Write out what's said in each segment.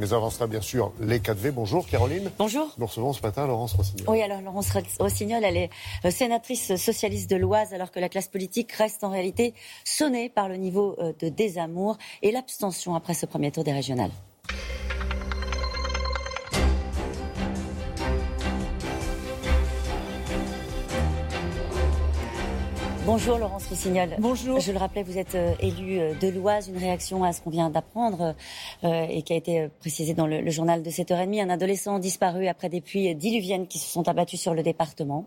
Mais avant cela, bien sûr, les 4V. Bonjour Caroline. Bonjour. Nous recevons ce matin Laurence Rossignol. Oui, alors Laurence Rossignol, elle est euh, sénatrice socialiste de l'Oise, alors que la classe politique reste en réalité sonnée par le niveau euh, de désamour et l'abstention après ce premier tour des régionales. Bonjour Laurence Rossignol. Bonjour. Je le rappelais, vous êtes euh, élue euh, de l'Oise. Une réaction à ce qu'on vient d'apprendre euh, et qui a été précisé dans le, journal de 7h30. Un adolescent disparu après des pluies diluviennes qui se sont abattues sur le département.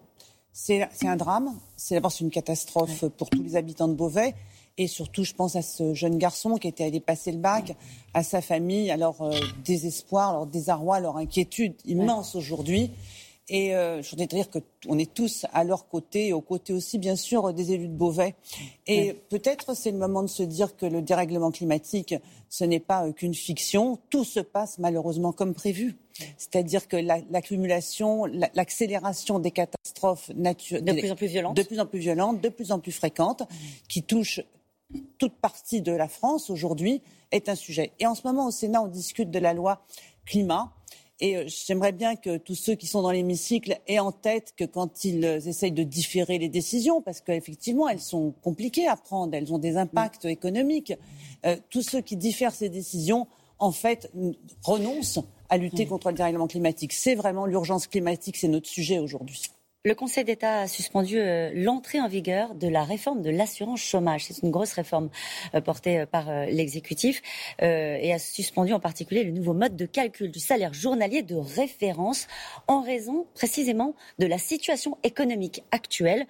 C'est un drame. C'est d'abord une catastrophe pour tous les habitants de Beauvais. Et surtout, je pense à ce jeune garçon qui était allé passer le bac, à sa famille, à leur désespoir, leur désarroi, leur inquiétude immense aujourd'hui. Et euh, je voudrais dire qu'on est tous à leur côté, aux côtés aussi, bien sûr, des élus de Beauvais. Et peut-être c'est le moment de se dire que le dérèglement climatique, ce n'est pas euh, qu'une fiction. Tout se passe malheureusement comme prévu. C'est-à-dire que l'accumulation, l'accélération des catastrophes naturelles. De plus en plus violentes. De plus en plus violentes, de plus en plus fréquentes, qui touchent toute partie de la France aujourd'hui, est un sujet. Et en ce moment, au Sénat, on discute de la loi climat et euh, j'aimerais bien que tous ceux qui sont dans l'hémicycle aient en tête que quand ils euh, essayent de différer les décisions, parce qu'effectivement, elles sont compliquées à prendre, elles ont des impacts économiques, euh, tous ceux qui diffèrent ces décisions, en fait, renoncent à lutter contre le dérèglement climatique. C'est vraiment l'urgence climatique, c'est notre sujet aujourd'hui. Le Conseil d'État a suspendu euh, l'entrée en vigueur de la réforme de l'assurance chômage. C'est une grosse réforme euh, portée euh, par l'exécutif et a suspendu en particulier le nouveau mode de calcul du salaire journalier de référence en raison précisément de la situation économique actuelle.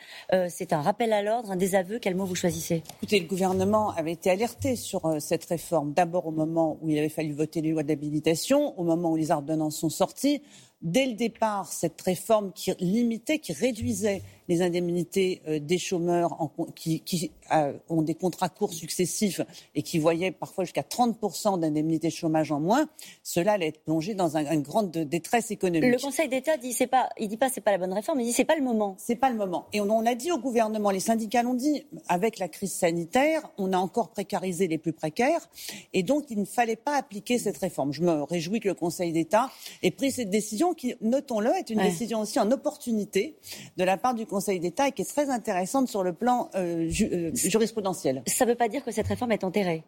C'est un rappel à l'ordre, un désaveu. Quel mot vous choisissez? Écoutez, le gouvernement avait été alerté sur cette réforme. D'abord au moment où il avait fallu voter les lois d'habilitation, au moment où les ordonnances sont sorties dès le départ cette réforme qui limitait, qui réduisait les indemnités euh, des chômeurs qui, euh, ont des contrats courts successifs et qui voyaient parfois jusqu'à 30% d'indemnités de chômage en moins, cela allait être plongé dans une grande détresse économique. Le Conseil d'État dit c'est pas, il dit pas c'est pas la bonne réforme, il dit c'est pas le moment. C'est pas le moment. Et on, on a dit au gouvernement, les syndicats l'ont dit, avec la crise sanitaire, on a encore précarisé les plus précaires, et donc il ne fallait pas appliquer cette réforme. Je me réjouis que le Conseil d'État ait pris cette décision, qui, notons-le, est une décision aussi en opportunité de la part du Conseil Conseil d'État et qui est très intéressante sur le plan euh, euh, jurisprudentiel. Ça ne veut pas dire que cette réforme est enterrée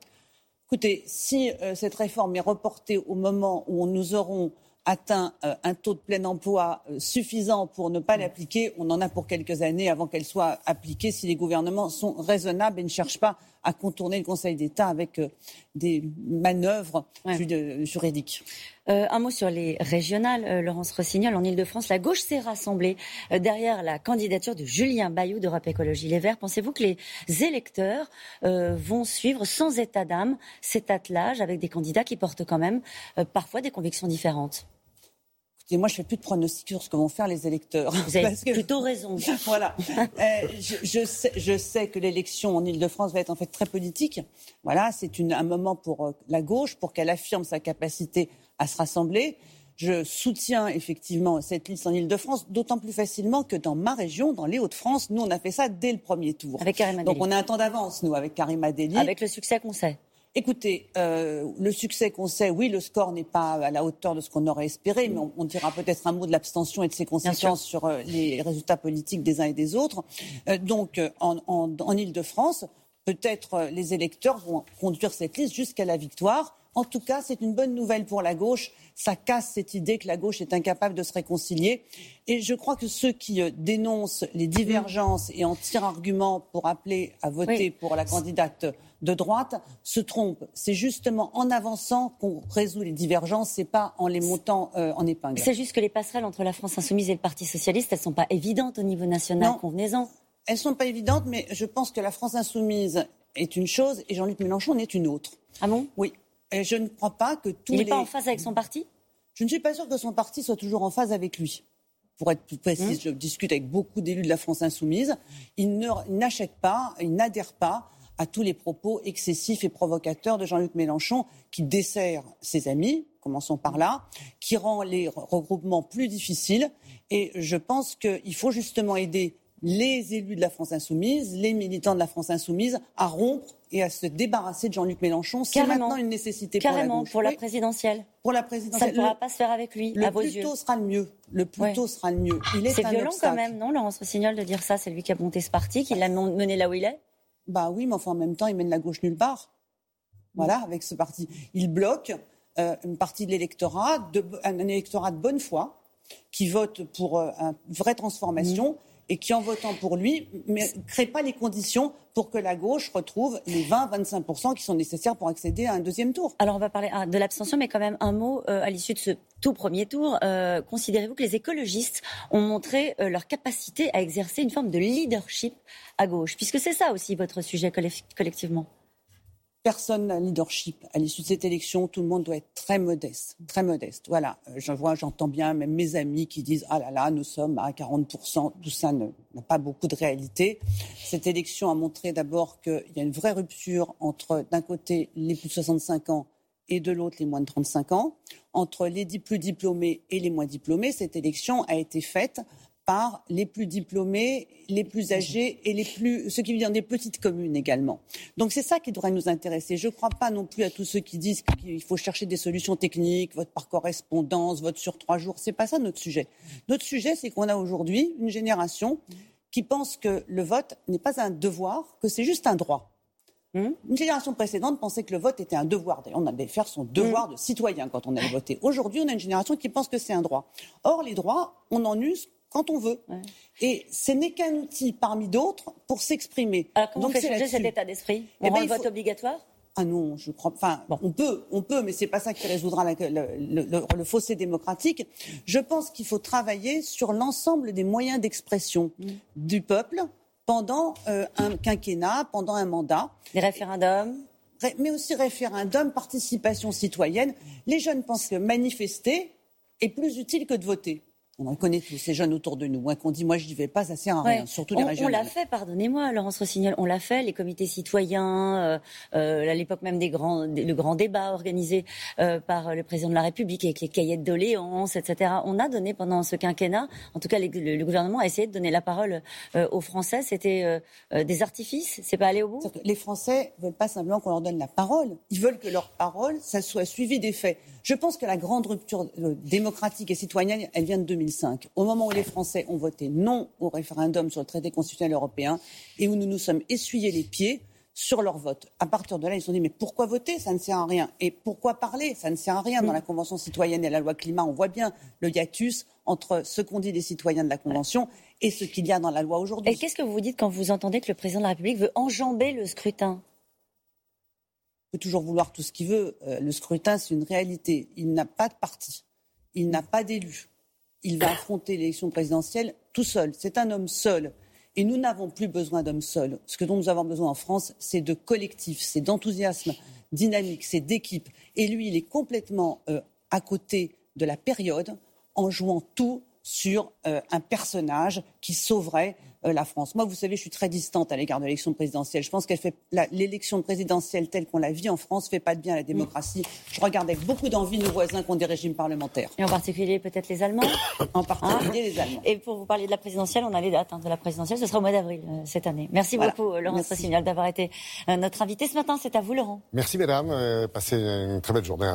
Écoutez, si euh, cette réforme est reportée au moment où nous aurons atteint un taux de plein emploi suffisant pour ne pas l'appliquer, on en a pour quelques années avant qu'elle soit appliquée si les gouvernements sont raisonnables et ne cherchent pas à contourner le Conseil d'État avec des manœuvres juridiques. Euh, un mot sur les régionales. Euh, Laurence Rossignol, en Ile-de-France, la gauche s'est rassemblée euh, derrière la candidature de Julien Bayou d'Europe Écologie Les Verts. Pensez-vous que les électeurs vont suivre sans état d'âme cet attelage avec des candidats qui portent quand même parfois des convictions différentes? Écoutez, moi, je fais plus de pronostics sur ce que vont faire les électeurs. Vous avez plutôt raison. voilà. je, sais, je, sais, que l'élection en Ile-de-France va être en fait très politique. Voilà, c'est un moment pour la gauche, pour qu'elle affirme sa capacité à se rassembler. Je soutiens effectivement cette liste en Ile-de-France, d'autant plus facilement que dans ma région, dans les Hauts-de-France, nous, on a fait ça dès le premier tour. Avec Karim Donc on a un temps d'avance, nous, avec Karim Adeli. Avec le succès qu'on sait. Écoutez, euh, le succès qu'on sait, oui, le score n'est pas à la hauteur de ce qu'on aurait espéré, mais on, dira peut-être un mot de l'abstention et de ses conséquences sur euh, les résultats politiques des uns et des autres. Euh, donc, en, en, en Ile-de-France, peut-être les électeurs vont conduire cette liste jusqu'à la victoire. En tout cas, c'est une bonne nouvelle pour la gauche. Ça casse cette idée que la gauche est incapable de se réconcilier. Et je crois que ceux qui euh, dénoncent les divergences et en tirent argument pour appeler à voter pour la candidate de droite se trompent. C'est justement en avançant qu'on résout les divergences, c'est pas en les montant euh, en épingle. C'est juste que les passerelles entre la France insoumise et le Parti socialiste, elles sont pas évidentes au niveau national. Convenez-en. Elles sont pas évidentes, mais je pense que la France insoumise est une chose et Jean-Luc Mélenchon en est une autre. Ah bon? Oui je ne crois pas que tous Il n'est pas en phase avec son parti? Je ne suis pas sûre que son parti soit toujours en phase avec lui. Pour être plus précise, hum. je discute avec beaucoup d'élus de la France insoumise. Ils n'achètent pas, ils n'adhèrent pas à tous les propos excessifs et provocateurs de Jean-Luc Mélenchon qui dessert ses amis, commençons par là, qui rend les regroupements plus difficiles. Et je pense qu'il faut justement aider les élus de la France insoumise, les militants de la France insoumise à rompre et à se débarrasser de Jean-Luc Mélenchon. C'est maintenant une nécessité pour la gauche. pour la présidentielle. Pour la présidentielle. Ça ne pourra pas se faire avec lui, le à vos plus tôt sera le mieux. Le plus tôt sera le mieux. Il est, violent quand même, non, Laurence Rossignol, de dire ça? C'est lui qui a monté ce parti, qui l'a mené là où il est? Bah oui, mais enfin en même temps, il mène la gauche nulle part. Voilà, avec ce parti. Il bloque euh, une partie de l'électorat, un électorat de bonne foi, qui vote pour euh, une vraie transformation. Et qui, en votant pour lui, ne crée pas les conditions pour que la gauche retrouve les 20-25% qui sont nécessaires pour accéder à un deuxième tour. Alors on va parler ah, de l'abstention, mais quand même un mot euh, à l'issue de ce tout premier tour. Considérez-vous que les écologistes ont montré leur capacité à exercer une forme de leadership à gauche? Puisque c'est ça aussi votre sujet collectivement. Personne n'a leadership à l'issue de cette élection. Tout le monde doit être très modeste, très modeste. Voilà, euh, je vois, j'entends bien même mes amis qui disent ah là là, nous sommes à 40 Tout ça n'a pas beaucoup de réalité. Cette élection a montré d'abord qu'il y a une vraie rupture entre d'un côté les plus de 65 ans et de l'autre les moins de 35 ans, entre les plus diplômés et les moins diplômés. Cette élection a été faite par les plus diplômés, les plus âgés et les plus, ceux qui vivent dans des petites communes également. Donc c'est ça qui devrait nous intéresser. Je ne crois pas non plus à tous ceux qui disent qu'il faut chercher des solutions techniques, vote par correspondance, vote sur trois jours. C'est pas ça notre sujet. Notre sujet, c'est qu'on a aujourd'hui une génération qui pense que le vote n'est pas un devoir, que c'est juste un droit. Hmm? Une génération précédente pensait que le vote était un devoir. D'ailleurs, on avait faire son devoir hmm. de citoyen quand on allait voter. Aujourd'hui, on a une génération qui pense que c'est un droit. Or, les droits, on en use quand on veut. Et ce n'est qu'un outil parmi d'autres pour s'exprimer. Alors comment Donc, on fait changer cet état d'esprit On eh rend ben, le vote obligatoire? Ah non, je crois. Enfin, on peut, on peut, mais c'est pas ça qui résoudra le, fossé démocratique. Je pense qu'il faut travailler sur l'ensemble des moyens d'expression mm. du peuple pendant euh, un quinquennat, pendant un mandat. Les référendums? Mais aussi référendum, participation citoyenne. Les jeunes pensent que manifester est plus utile que de voter. On connaît tous ces jeunes autour de nous, hein, qu'on dit moi je n'y vais pas, ça sert à rien, surtout les régions. On l'a fait, pardonnez-moi, Laurence Rossignol, on l'a fait, les comités citoyens, euh, euh, à l'époque même des grands, le grand débat organisé euh, par le président de la République avec les cahiers de doléances, etc. On a donné pendant ce quinquennat, en tout cas le, gouvernement a essayé de donner la parole aux Français. C'était des artifices, c'est pas aller au bout? Les Français veulent pas simplement qu'on leur donne la parole, ils veulent que leur parole, ça soit suivi des faits. Je pense que la grande rupture démocratique et citoyenne, elle vient de 2005, au moment où les Français ont voté non au référendum sur le traité constitutionnel européen et où nous nous sommes essuyés les pieds sur leur vote. À partir de là, ils se sont dit mais pourquoi voter? Ça ne sert à rien. Et pourquoi parler? Ça ne sert à rien. Dans la Convention citoyenne et la loi climat, on voit bien le hiatus entre ce qu'ont dit les citoyens de la Convention et ce qu'il y a dans la loi aujourd'hui. Et qu'est-ce que vous vous dites quand vous entendez que le président de la République veut enjamber le scrutin? Peut toujours vouloir tout ce qu'il veut. Euh, le scrutin, c'est une réalité. Il n'a pas de parti. Il n'a pas d'élu. Il va affronter l'élection présidentielle tout seul. C'est un homme seul. Et nous n'avons plus besoin d'hommes seuls. Ce que dont nous avons besoin en France, c'est de collectifs, c'est d'enthousiasme dynamique, c'est d'équipe. Et lui, il est complètement euh, à côté de la période en jouant tout sur euh, un personnage qui sauverait la France. Moi, vous savez, je suis très distante à l'égard de l'élection présidentielle. Je pense qu'elle fait l'élection présidentielle telle qu'on la vit en France fait pas de bien à la démocratie. Je regarde avec beaucoup d'envie nos voisins qui ont des régimes parlementaires. Et en particulier peut-être les Allemands. en particulier les Allemands. Et pour vous parler de la présidentielle, on a les dates hein, de la présidentielle. Ce sera au mois d'avril euh, cette année. Merci beaucoup, Laurent Rossignol, d'avoir été euh, notre invité ce matin. C'est à vous, Laurent. Merci, mesdames. passez une très belle journée.